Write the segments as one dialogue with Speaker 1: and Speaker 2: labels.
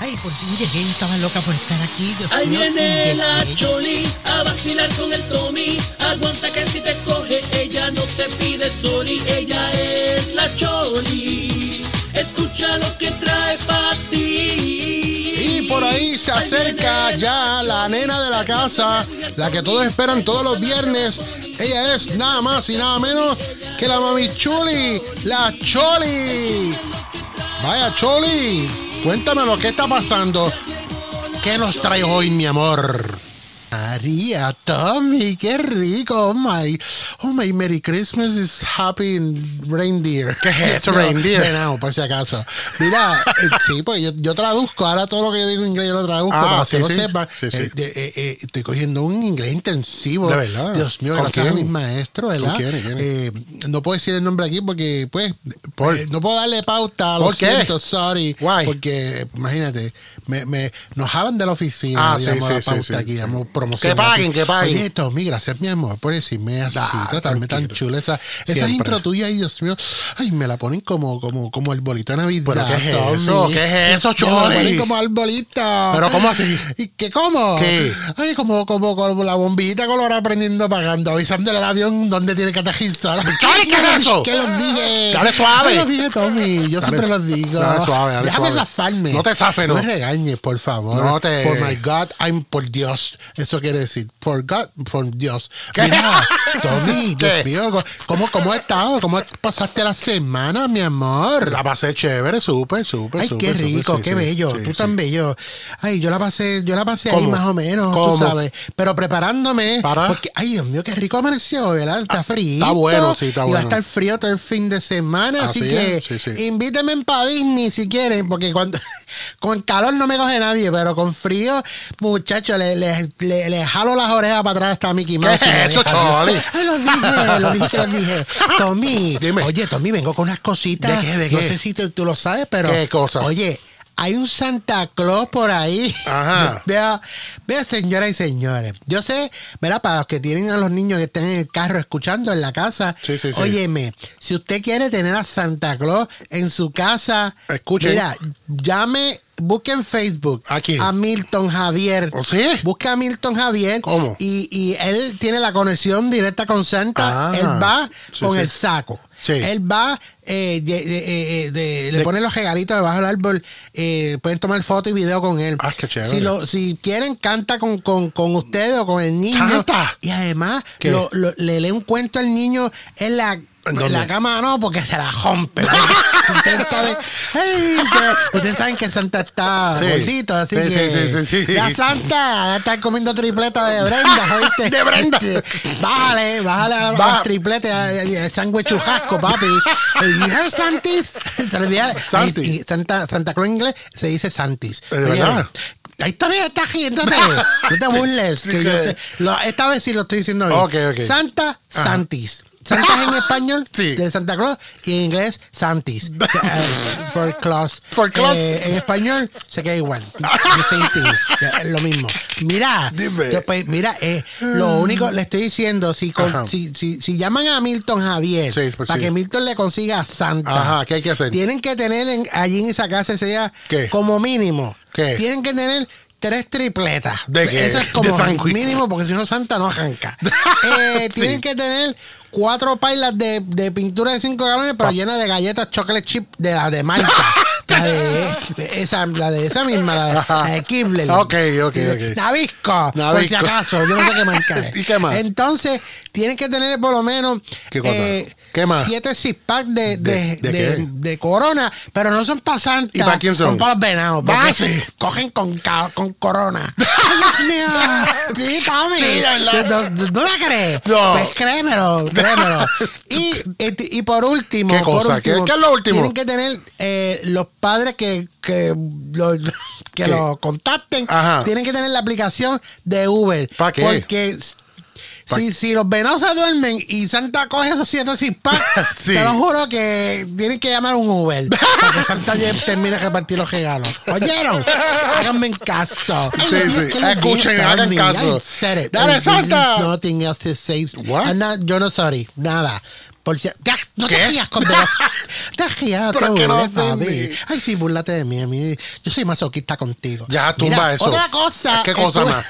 Speaker 1: Ay, por fin llegué, estaba loca por estar aquí. Dios
Speaker 2: Ahí
Speaker 1: mío,
Speaker 2: viene la Choli a vacilar con el Tommy. Aguanta que si te coge, ella no te pide sorry. Ella es la Choli. Escucha lo que trae para ti.
Speaker 3: Y por ahí se acerca ya la nena de la casa, la que todos esperan todos los viernes. Ella es nada más y nada menos que la mami Chuli, la Choli. Vaya Choli, cuéntame lo que está pasando. ¿Qué nos trae hoy, mi amor? María, Tommy, qué rico. Oh my, oh my, Merry Christmas is happy reindeer. ¿Qué es
Speaker 4: eso, reindeer?
Speaker 3: Venado, por si acaso. Mira, eh, sí, pues yo, yo traduzco. Ahora todo lo que yo digo en inglés yo lo traduzco
Speaker 4: Ah,
Speaker 3: para
Speaker 4: sí,
Speaker 3: que lo
Speaker 4: sí.
Speaker 3: sepan.
Speaker 4: Sí.
Speaker 3: Eh, eh, estoy cogiendo un inglés intensivo.
Speaker 4: De verdad.
Speaker 3: Dios mío,
Speaker 4: ¿Con
Speaker 3: gracias a
Speaker 4: quién?
Speaker 3: mis maestros, ¿verdad?
Speaker 4: quién, quién?
Speaker 3: No puedo decir el nombre aquí porque, pues,
Speaker 4: Por-
Speaker 3: eh, no puedo darle pauta. Lo
Speaker 4: ¿Por qué?
Speaker 3: siento, sorry.
Speaker 4: Why?
Speaker 3: Porque, imagínate, me, me, nos jalan de la oficina.
Speaker 4: Ah, sí,
Speaker 3: la pauta
Speaker 4: sí,
Speaker 3: aquí, damos promoción.
Speaker 4: Que paguen, que paguen.
Speaker 3: Oye, Tommy, gracias, mi amor, por decirme así, tratarme tan chula. Esa, intro tuya, ay, Dios mío, ay, me la ponen como, como, como el bolito de Navidad.
Speaker 4: ¿Pero qué es
Speaker 3: Tommy.
Speaker 4: eso? ¿Qué es eso,
Speaker 3: Me la ponen como arbolito.
Speaker 4: ¿Pero cómo así?
Speaker 3: ¿Y qué cómo?
Speaker 4: ¿Qué?
Speaker 3: Ay, como, como, como la bombillita colorada prendiendo, apagando, avisándole al avión dónde tiene que aterrizar.
Speaker 4: ¿qué es eso?
Speaker 3: ¿Qué los dije?
Speaker 4: Dale suave.
Speaker 3: ¿Qué los dije, Tommy? Yo siempre los digo.
Speaker 4: dale suave, dale
Speaker 3: Déjame
Speaker 4: suave.
Speaker 3: zafarme.
Speaker 4: No te zafes, no.
Speaker 3: No me regañes, por favor.
Speaker 4: No te-
Speaker 3: For my God, I'm por Dios. Eso quiere decir, for God, for Dios.
Speaker 4: ¿Qué?
Speaker 3: Mira, Tommy,
Speaker 4: ¿Qué?
Speaker 3: Dios mío, ¿cómo, ¿cómo has estado? ¿Cómo pasaste la semana, mi amor?
Speaker 4: La pasé chévere, súper, súper,
Speaker 3: Ay, qué rico, qué
Speaker 4: sí,
Speaker 3: bello,
Speaker 4: sí,
Speaker 3: tú
Speaker 4: sí.
Speaker 3: tan bello. Ay, yo la pasé, yo la pasé ahí más o menos,
Speaker 4: ¿Cómo?
Speaker 3: tú sabes. Pero preparándome,
Speaker 4: ¿Para?
Speaker 3: porque, ay, Dios mío, qué rico amaneció, ¿verdad? Está frío.
Speaker 4: está bueno, sí, está
Speaker 3: Y va a
Speaker 4: bueno.
Speaker 3: estar frío todo el fin de semana, así,
Speaker 4: Así
Speaker 3: que
Speaker 4: es, sí, sí.
Speaker 3: invítenme para Disney si quieren, porque cuando con calor no me coge nadie, pero con frío, muchachos, le, le, le, le jalo las orejas para atrás hasta Mickey Mouse.
Speaker 4: ¿Qué es eso,
Speaker 3: lo dije, lo dije, lo dije. Tommy,
Speaker 4: Dime.
Speaker 3: oye, Tommy, vengo con unas cositas.
Speaker 4: ¿De qué, de
Speaker 3: No
Speaker 4: qué?
Speaker 3: sé si tú, tú lo sabes, pero.
Speaker 4: ¿Qué cosa?
Speaker 3: Oye, hay un Santa Claus por ahí.
Speaker 4: Ajá.
Speaker 3: Vea, vea, señoras y señores. Yo sé, ¿verdad? Para los que tienen a los niños que estén en el carro escuchando en la casa.
Speaker 4: Sí, sí, sí.
Speaker 3: Óyeme, si usted quiere tener a Santa Claus en su casa,
Speaker 4: Escuchen.
Speaker 3: mira, llame. Busque en Facebook
Speaker 4: ¿A quién?
Speaker 3: Milton Javier.
Speaker 4: ¿Oh, sí?
Speaker 3: Busca a Milton Javier.
Speaker 4: ¿Cómo?
Speaker 3: Y, y él tiene la conexión directa con Santa.
Speaker 4: Ah,
Speaker 3: él va
Speaker 4: sí,
Speaker 3: con
Speaker 4: sí.
Speaker 3: el saco.
Speaker 4: Sí.
Speaker 3: Él va, eh, de- de- eh, de- le pone los regalitos debajo del árbol. eh, pueden tomar foto y video con él.
Speaker 4: Ah, qué chévere.
Speaker 3: Si, lo, si quieren, canta con, con, con ustedes o con el niño.
Speaker 4: ¿Canta?
Speaker 3: Y además,
Speaker 4: ¿Qué?
Speaker 3: lo- lo- le lee un cuento al niño en la.
Speaker 4: ¿En
Speaker 3: la cama no, porque se la rompe. ustedes, saben, ay, que- ustedes saben que Santa está
Speaker 4: Sí.
Speaker 3: gordito, así
Speaker 4: Sí,
Speaker 3: que.
Speaker 4: sí, sí, sí, sí.
Speaker 3: La Santa está comiendo tripleta de Brenda, ¿oíste?
Speaker 4: De Brenda.
Speaker 3: Este, Bájale, bájale a los tripletes, a- sándwich chujasco, papi. You heard Santis? Olvida-
Speaker 4: Santis.
Speaker 3: y- y Santa, Santa Claus en inglés se dice Santis.
Speaker 4: ¿De verdad?
Speaker 3: Ahí todavía está riéndote. No te burles.
Speaker 4: Sí,
Speaker 3: que
Speaker 4: sí.
Speaker 3: yo te- lo- esta vez sí lo estoy diciendo bien. Santa, Santis. Santa en español
Speaker 4: Sí.
Speaker 3: de Santa Claus y en inglés Santis. O sea, eh, for Claus.
Speaker 4: For Claus.
Speaker 3: Eh, en español se queda igual. Es lo mismo. Mira, pues, mira, eh, lo único le estoy diciendo, si, con- si, si, si llaman a Milton Javier
Speaker 4: Sí, pues
Speaker 3: para
Speaker 4: sí.
Speaker 3: que Milton le consiga a Santa,
Speaker 4: Ajá, ¿qué hay que hacer?
Speaker 3: tienen que tener en- allí en esa casa
Speaker 4: ¿Qué?
Speaker 3: como mínimo,
Speaker 4: ¿Qué?
Speaker 3: tienen que tener tres tripletas.
Speaker 4: ¿De qué?
Speaker 3: Eso es como
Speaker 4: De
Speaker 3: mínimo, porque si no Santa no arranca. Eh,
Speaker 4: Sí.
Speaker 3: Tienen que tener cuatro pailas de, de pintura de 5 galones, pero llenas de galletas chocolate chip de la de Malta. la, de, de esa, la de esa misma, la de, la de Kibler.
Speaker 4: Ok, ok, ok.
Speaker 3: Nabisco, por
Speaker 4: Nabisco.
Speaker 3: si acaso. Yo no sé qué marca es.
Speaker 4: ¿Y qué más?
Speaker 3: Entonces, tienen que tener por lo menos
Speaker 4: ¿Qué cosa?
Speaker 3: eh,
Speaker 4: ¿Qué más?
Speaker 3: siete six pack de, de,
Speaker 4: ¿De-
Speaker 3: corona, pero no son para Santa.
Speaker 4: ¿Y para quién son?
Speaker 3: para los venados.
Speaker 4: Ah, sí.
Speaker 3: Cogen con, con corona. ¡Ay, Dios mío! Sí, Tommy.
Speaker 4: Sí, ¿verdad?
Speaker 3: ¿No, no la crees?
Speaker 4: No.
Speaker 3: Pues créemelo, créemelo. y, y, y por último,
Speaker 4: ¿Qué cosa? ¿Qué-
Speaker 3: último,
Speaker 4: qué es lo último?
Speaker 3: Tienen que tener eh, los padres que, que, lo, que
Speaker 4: ¿Qué?
Speaker 3: lo contacten.
Speaker 4: Ajá.
Speaker 3: Tienen que tener la aplicación de Uber.
Speaker 4: ¿Pa qué?
Speaker 3: Porque si, si los venados se duermen y Santa coge esos siete sin
Speaker 4: Sí.
Speaker 3: te lo juro que tienen que llamar un Uber. Para que Santa ya termine de repartir los regalos. ¿Oyeron? Háganme en caso. Ay,
Speaker 4: Sí,
Speaker 3: Dios
Speaker 4: sí.
Speaker 3: ¿qué les
Speaker 4: Escuchen, hagan caso. Dale, Santa.
Speaker 3: Nothing else to say.
Speaker 4: What?
Speaker 3: Not- yo no sorry. Nada. Por si- Ya, no te
Speaker 4: ¿Qué?
Speaker 3: rías con Te rías, te
Speaker 4: no
Speaker 3: burles, papi.
Speaker 4: ofendí.
Speaker 3: Ay, sí, burlate de mí. A mí yo soy masoquista contigo.
Speaker 4: Ya, tumba
Speaker 3: Mira,
Speaker 4: eso.
Speaker 3: Otra cosa.
Speaker 4: ¿Qué cosa más?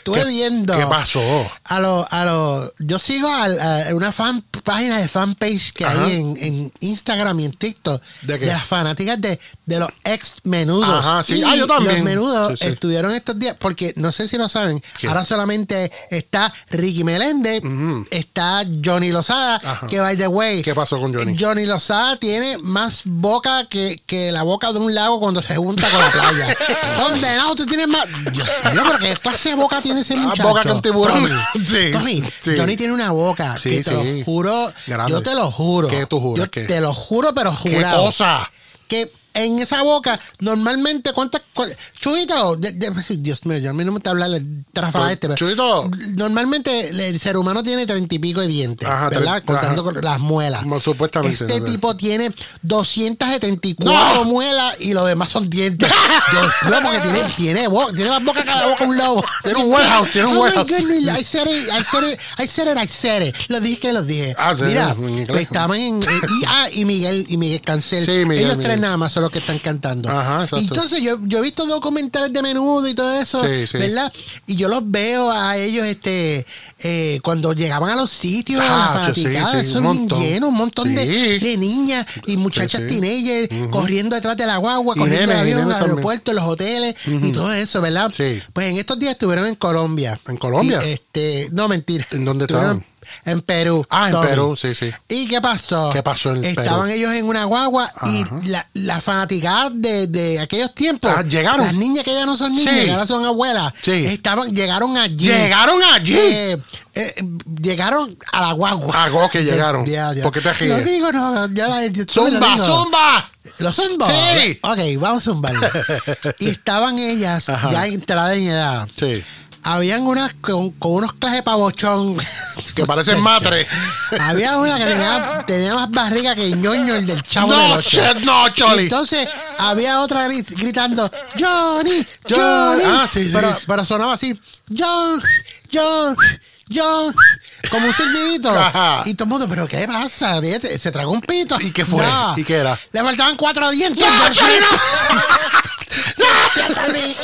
Speaker 3: Estuve
Speaker 4: ¿Qué-
Speaker 3: viendo.
Speaker 4: qué pasó?
Speaker 3: A lo, a lo, yo sigo a, una fan, página de fanpage que
Speaker 4: Ajá.
Speaker 3: hay en, en Instagram y en TikTok
Speaker 4: ¿De qué?
Speaker 3: las fanáticas de, de los ex menudos.
Speaker 4: Ajá, sí.
Speaker 3: Y
Speaker 4: Ah, yo también.
Speaker 3: Los menudos
Speaker 4: Sí, sí.
Speaker 3: estuvieron estos días, porque no sé si lo saben,
Speaker 4: ¿Qué?
Speaker 3: ahora solamente está Ricky Meléndez, está Johnny Lozada,
Speaker 4: Ajá.
Speaker 3: que by the way.
Speaker 4: ¿Qué pasó con Johnny?
Speaker 3: Johnny Lozada tiene más boca que, que la boca de un lago cuando se junta con la playa. Condenado, tú tienes más. Dios mío, pero qué clase de boca tiene ese
Speaker 4: Ah,
Speaker 3: muchacho.
Speaker 4: boca con tiburón.
Speaker 3: Tommy,
Speaker 4: Sí,
Speaker 3: Tommy. Johnny tiene una boca
Speaker 4: Sí,
Speaker 3: que te lo juro.
Speaker 4: Grande.
Speaker 3: Yo te lo juro.
Speaker 4: ¿Qué tú juras?
Speaker 3: Yo
Speaker 4: ¿Qué?
Speaker 3: te lo juro, pero
Speaker 4: ¿Qué
Speaker 3: jurado.
Speaker 4: cosa?
Speaker 3: Que en esa boca, normalmente, ¿cuántas? De- de- Dios mío, yo a mí no me está hablando el trafala este, pero
Speaker 4: Chuyito.
Speaker 3: Normalmente el ser humano tiene treinta y pico de dientes,
Speaker 4: Ajá,
Speaker 3: ¿verdad? Contando
Speaker 4: ajá.
Speaker 3: con las muelas.
Speaker 4: Bueno, supuestamente,
Speaker 3: Este
Speaker 4: ¿no?
Speaker 3: tipo tiene 274
Speaker 4: ¡No!
Speaker 3: muelas y los demás son dientes. Dios mío, porque tiene, tiene, bo- tiene más boca que la boca un lobo.
Speaker 4: Tiene un warehouse, tiene un
Speaker 3: Oh my
Speaker 4: warehouse.
Speaker 3: I said it, I said it, I said it, I said it. Lo dije que los dije.
Speaker 4: Ah, sí,
Speaker 3: Mira, pues estaban en. eh, y, ah, y Miguel, y Miguel Cancel.
Speaker 4: Sí, Miguel,
Speaker 3: Ellos
Speaker 4: Miguel.
Speaker 3: tres nada más son los que están cantando.
Speaker 4: Ajá, exacto.
Speaker 3: Entonces yo, yo he visto documentales de menudo y todo eso,
Speaker 4: Sí, sí.
Speaker 3: ¿verdad? Y yo los veo a ellos este eh, cuando llegaban a los sitios,
Speaker 4: Ah,
Speaker 3: las
Speaker 4: sí,
Speaker 3: fanaticadas,
Speaker 4: sí,
Speaker 3: eso
Speaker 4: un montón.
Speaker 3: lleno, un montón de, niñas y muchachas teenagers corriendo detrás de la guagua, corriendo el avión,
Speaker 4: nenes
Speaker 3: al aeropuerto, los hoteles y todo eso, ¿verdad?
Speaker 4: Sí.
Speaker 3: Pues en estos días estuvieron en Colombia.
Speaker 4: ¿En Colombia?
Speaker 3: Y, este, no, mentira.
Speaker 4: ¿En dónde estaban?
Speaker 3: En Perú.
Speaker 4: Ah, en
Speaker 3: Tommy.
Speaker 4: Perú, sí, sí.
Speaker 3: ¿Y qué pasó?
Speaker 4: ¿Qué pasó en
Speaker 3: Estaban
Speaker 4: Perú?
Speaker 3: ellos en una guagua
Speaker 4: Ajá.
Speaker 3: y la, la fanaticada de, de aquellos tiempos.
Speaker 4: Ah, llegaron.
Speaker 3: Las niñas que ya no son niñas,
Speaker 4: Sí.
Speaker 3: que ahora son abuelas.
Speaker 4: Sí.
Speaker 3: Estaban, llegaron allí.
Speaker 4: Llegaron allí.
Speaker 3: Eh, eh, llegaron a la guagua.
Speaker 4: Ah, ok, llegaron.
Speaker 3: Ya, ya.
Speaker 4: ¿Por qué te ríes?
Speaker 3: Lo digo, no, la- yo- lo
Speaker 4: ¡Zumba, zumba!
Speaker 3: ¿Los zumbo?
Speaker 4: Sí.
Speaker 3: Ok, vamos a zumbar. y estaban ellas
Speaker 4: Ajá.
Speaker 3: ya entradas en edad.
Speaker 4: Sí.
Speaker 3: Habían unas con, con unos clases de pavochón.
Speaker 4: Que parecen madre.
Speaker 3: Había una que tenía, tenía más barriga que ñoño el del chavo de
Speaker 4: No,
Speaker 3: noche.
Speaker 4: Chet, no, Choli.
Speaker 3: Entonces había otra gri- gritando Johnny,
Speaker 4: John".
Speaker 3: Johnny.
Speaker 4: Ah, sí, sí.
Speaker 3: Pero, pero sonaba así John, John, John. Como un silbidito.
Speaker 4: Ajá.
Speaker 3: Y todo el mundo, ¿pero qué pasa? Se tragó un pito.
Speaker 4: ¿Y qué fue?
Speaker 3: No.
Speaker 4: ¿Y qué era?
Speaker 3: Le faltaban cuatro dientes.
Speaker 4: ¡No,
Speaker 3: Oh my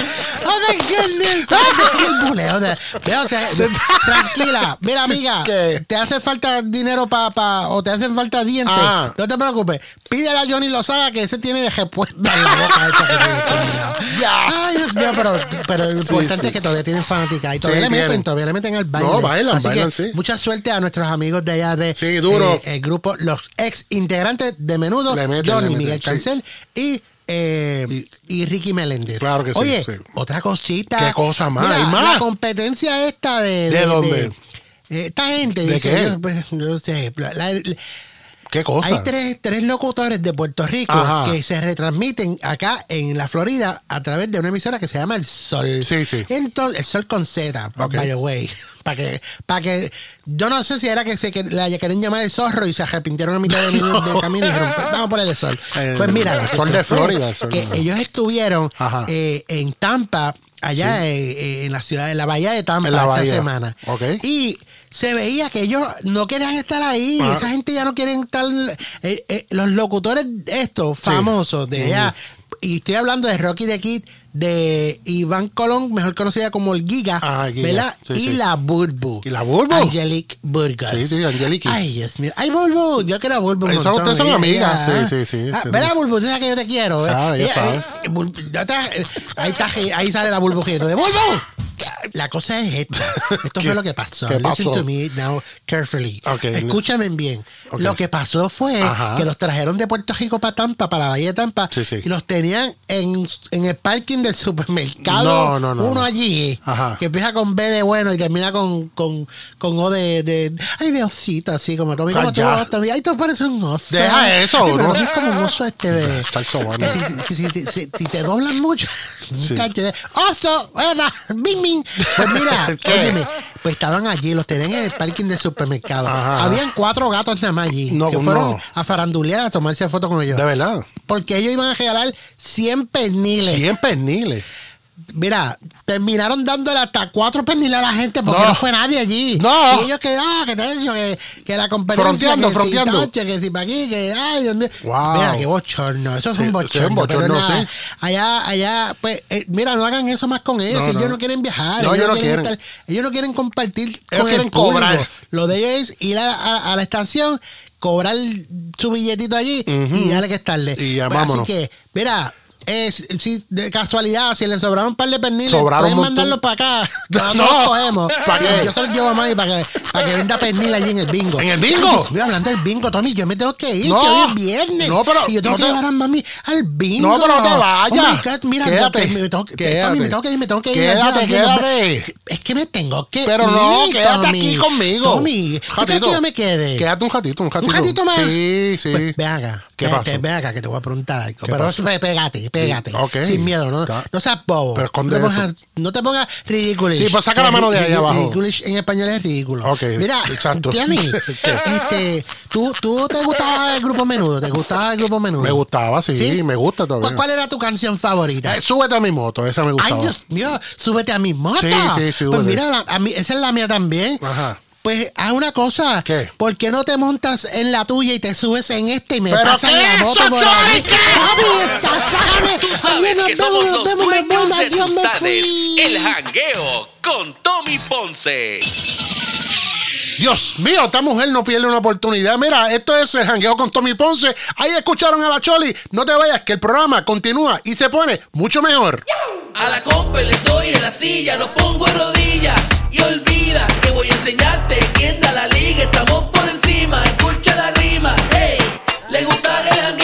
Speaker 3: tranquila, mira amiga,
Speaker 4: ¿Qué?
Speaker 3: te hace falta dinero para pa, o te hacen falta dientes,
Speaker 4: Ah.
Speaker 3: no te preocupes, pídele a Johnny Lozada que ese tiene de respuesta en la boca esa que.
Speaker 4: Ya.
Speaker 3: Ay, Dios mío, pero, pero lo importante
Speaker 4: sí.
Speaker 3: es que todavía tienen fanática y todavía
Speaker 4: Sí,
Speaker 3: le meten,
Speaker 4: tienen.
Speaker 3: todavía le meten al baile.
Speaker 4: No, bailan,
Speaker 3: Así
Speaker 4: bailan,
Speaker 3: que
Speaker 4: sí.
Speaker 3: mucha suerte a nuestros amigos de allá de
Speaker 4: Sí, duro.
Speaker 3: eh, el grupo, los ex integrantes de Menudo,
Speaker 4: meten,
Speaker 3: Johnny,
Speaker 4: meten,
Speaker 3: Miguel. Cancel y eh, y Ricky Meléndez.
Speaker 4: Claro que sí,
Speaker 3: Oye,
Speaker 4: sí.
Speaker 3: otra cosita.
Speaker 4: ¿Qué cosa más?
Speaker 3: Mira,
Speaker 4: ¿Hay más?
Speaker 3: La competencia esta de.
Speaker 4: ¿De dónde?
Speaker 3: de esta gente
Speaker 4: ¿De
Speaker 3: dice,
Speaker 4: qué?
Speaker 3: yo, pues, no sé. la- la-
Speaker 4: ¿Qué cosa?
Speaker 3: hay tres, tres locutores de Puerto Rico
Speaker 4: Ajá.
Speaker 3: que se retransmiten acá en la Florida a través de una emisora que se llama El Sol.
Speaker 4: Sí, sí.
Speaker 3: Entonces, El Sol con Z, by the way. Para que, para que, yo no sé si era que se que la querían llamar el zorro y se arrepintieron a mitad de, de camino y dijeron, "Pues, vamos a ponerle el sol.
Speaker 4: El-
Speaker 3: pues mira,
Speaker 4: el sol de Florida, el sol
Speaker 3: que
Speaker 4: de-
Speaker 3: ellos estuvieron eh, en Tampa, allá eh, eh, en la ciudad, en la bahía de Tampa esta
Speaker 4: bahía.
Speaker 3: semana.
Speaker 4: Ok.
Speaker 3: Y se veía que ellos no querían estar ahí.
Speaker 4: Ah.
Speaker 3: Esa gente ya no quieren estar. eh, eh, los locutores estos famosos de allá. Y estoy hablando de Rocky the Kid, de Iván Colón, mejor conocida como el Giga,
Speaker 4: Ah, Giga,
Speaker 3: ¿verdad?
Speaker 4: sí,
Speaker 3: y
Speaker 4: sí.
Speaker 3: la Burbu.
Speaker 4: ¿Y la Burbu?
Speaker 3: Angelique Burgos.
Speaker 4: Sí, sí, Angelique.
Speaker 3: Ay, Dios mío. Ay, Burbu. Yo quiero a Burbu.
Speaker 4: Eso
Speaker 3: montón.
Speaker 4: ustedes son amigas.
Speaker 3: ella-
Speaker 4: Sí, sí, sí.
Speaker 3: Ah, ¿Verdad. Burbu? Tú sabes que yo te quiero. ¿eh?
Speaker 4: Ah, sabe.
Speaker 3: eh, Burbu- ya está, eh, ahí, está, ahí sale la burbujita de Burbu. La cosa es esta. Esto
Speaker 4: ¿Qué-
Speaker 3: fue lo que pasó. Listen
Speaker 4: pasó?
Speaker 3: to me now carefully.
Speaker 4: Ok.
Speaker 3: Escúchame bien. Lo que pasó fue
Speaker 4: Ajá.
Speaker 3: que los trajeron de Puerto Rico para Tampa, para la Bahía de Tampa,
Speaker 4: Sí, sí.
Speaker 3: y los tenían en, en el parking del supermercado.
Speaker 4: No, no, no,
Speaker 3: Uno
Speaker 4: no.
Speaker 3: allí,
Speaker 4: Ajá.
Speaker 3: que empieza con B de bueno y termina con, con, con O de, de. Ay, de osito, así como Tommy. Como tú. Tommy. Ay, tú pareces un oso.
Speaker 4: Deja eso,
Speaker 3: Ay, pero
Speaker 4: ¿no?
Speaker 3: es como un oso este de. Que si, que si, si- si- si te doblan mucho.
Speaker 4: Sí.
Speaker 3: ¡Oso! ¡Bing, bing! Pues mira, óyeme, pues estaban allí, los tenían en el parking del supermercado.
Speaker 4: Ajá.
Speaker 3: Habían cuatro gatos nada más allí
Speaker 4: No,
Speaker 3: que fueron
Speaker 4: no.
Speaker 3: a farandulear a tomarse fotos con ellos.
Speaker 4: De verdad.
Speaker 3: Porque ellos iban a regalar 100 perniles.
Speaker 4: 100 perniles.
Speaker 3: Mira, terminaron dándole hasta cuatro perniles a la gente porque
Speaker 4: No.
Speaker 3: no, fue nadie allí.
Speaker 4: No.
Speaker 3: Y ellos que, ah, que te que, que la competencia.
Speaker 4: Fronteando,
Speaker 3: que
Speaker 4: fronteando.
Speaker 3: Si, tache, que si para aquí, que, ay, Dios mío.
Speaker 4: Wow.
Speaker 3: Mira, qué bochorno. Eso es
Speaker 4: Sí,
Speaker 3: un bochorno.
Speaker 4: un bochorno,
Speaker 3: pero nada,
Speaker 4: sí.
Speaker 3: Allá, allá, pues, eh, mira, no hagan eso más con ellos.
Speaker 4: No,
Speaker 3: ellos no quieren viajar.
Speaker 4: No, ellos no quieren.
Speaker 3: estar- ellos no quieren compartir.
Speaker 4: Ellos
Speaker 3: con
Speaker 4: quieren
Speaker 3: el
Speaker 4: cobrar.
Speaker 3: Lo de ellos es ir a, a- a la estación, cobrar su billetito allí y dale que estarle.
Speaker 4: Y
Speaker 3: Pues, así que, mira, eh, si, de casualidad, si le sobraron un par de perniles,
Speaker 4: Sobraron
Speaker 3: pueden mandarlos para acá.
Speaker 4: No.
Speaker 3: No, los cogemos.
Speaker 4: ¿Para qué?
Speaker 3: Yo se los llevo a Mami para que, para que venda pernil allí en el bingo.
Speaker 4: ¿En el bingo?
Speaker 3: Estoy hablando del bingo, Tommy. Yo me tengo que ir.
Speaker 4: No.
Speaker 3: que hoy es viernes.
Speaker 4: No, pero
Speaker 3: y yo tengo
Speaker 4: no
Speaker 3: que
Speaker 4: te-
Speaker 3: llevar a Mami al bingo.
Speaker 4: No, pero no te vayas.
Speaker 3: Oh God, mira,
Speaker 4: Quédate.
Speaker 3: me tengo, que-
Speaker 4: Quédate.
Speaker 3: Tommy, me tengo que ir, me tengo que ir.
Speaker 4: Quédate,
Speaker 3: ya,
Speaker 4: quédate.
Speaker 3: Es que me tengo que
Speaker 4: Pero
Speaker 3: ir.
Speaker 4: no, quédate
Speaker 3: Tommy.
Speaker 4: aquí conmigo.
Speaker 3: Tommy, ¿tú crees que yo me quede?
Speaker 4: Quédate un ratito, un ratito.
Speaker 3: ¿Un ratito más?
Speaker 4: Sí, sí.
Speaker 3: Pues, ven acá.
Speaker 4: ¿Qué
Speaker 3: te- Ven acá que te voy a preguntar algo.
Speaker 4: ¿Qué
Speaker 3: Pero pégate, pégate. Sin miedo, ¿no? No seas bobo.
Speaker 4: Pero
Speaker 3: no, te pongas, no te pongas ridículo.
Speaker 4: Sí, pues saca la mano de ahí abajo.
Speaker 3: Ridiculish en español es ridículo.
Speaker 4: Ok,
Speaker 3: Mira,
Speaker 4: exacto.
Speaker 3: Tiani, este, ¿tú, ¿tú te gustaba el grupo menudo? ¿Te gustaba el grupo menudo?
Speaker 4: Me gustaba, sí, me gusta todavía.
Speaker 3: ¿Cuál, cuál era tu canción favorita?
Speaker 4: Eh, súbete a mi moto, esa me
Speaker 3: Ay,
Speaker 4: gustaba.
Speaker 3: Dios mío, súbete a mi moto.
Speaker 4: Sí, sí, sí,
Speaker 3: Pues mira, la- a mí, esa es la mía también.
Speaker 4: Ajá.
Speaker 3: Pues haz una cosa.
Speaker 4: ¿Qué?
Speaker 3: ¿Por qué no te montas en la tuya y te subes en este y me
Speaker 4: ¿Pero
Speaker 3: pasas
Speaker 4: qué
Speaker 3: la moto
Speaker 4: eso,
Speaker 3: por ahí?
Speaker 4: ¿Qué?
Speaker 3: Papi, está, sácame.
Speaker 2: Tú
Speaker 3: Oye,
Speaker 2: sabes que somos los dueños de tus tardes. El jangueo con Tommy Ponce.
Speaker 4: Dios mío, esta mujer no pierde una oportunidad. Mira, esto es el jangueo con Tommy Ponce. Ahí escucharon a la Choli. No te vayas, que el programa continúa y se pone mucho mejor.
Speaker 2: A la compa le doy en la silla, lo pongo en rodillas y olvida que voy a enseñarte quién da la liga. Estamos por encima, escucha la rima. Hey, le gusta el jangueo,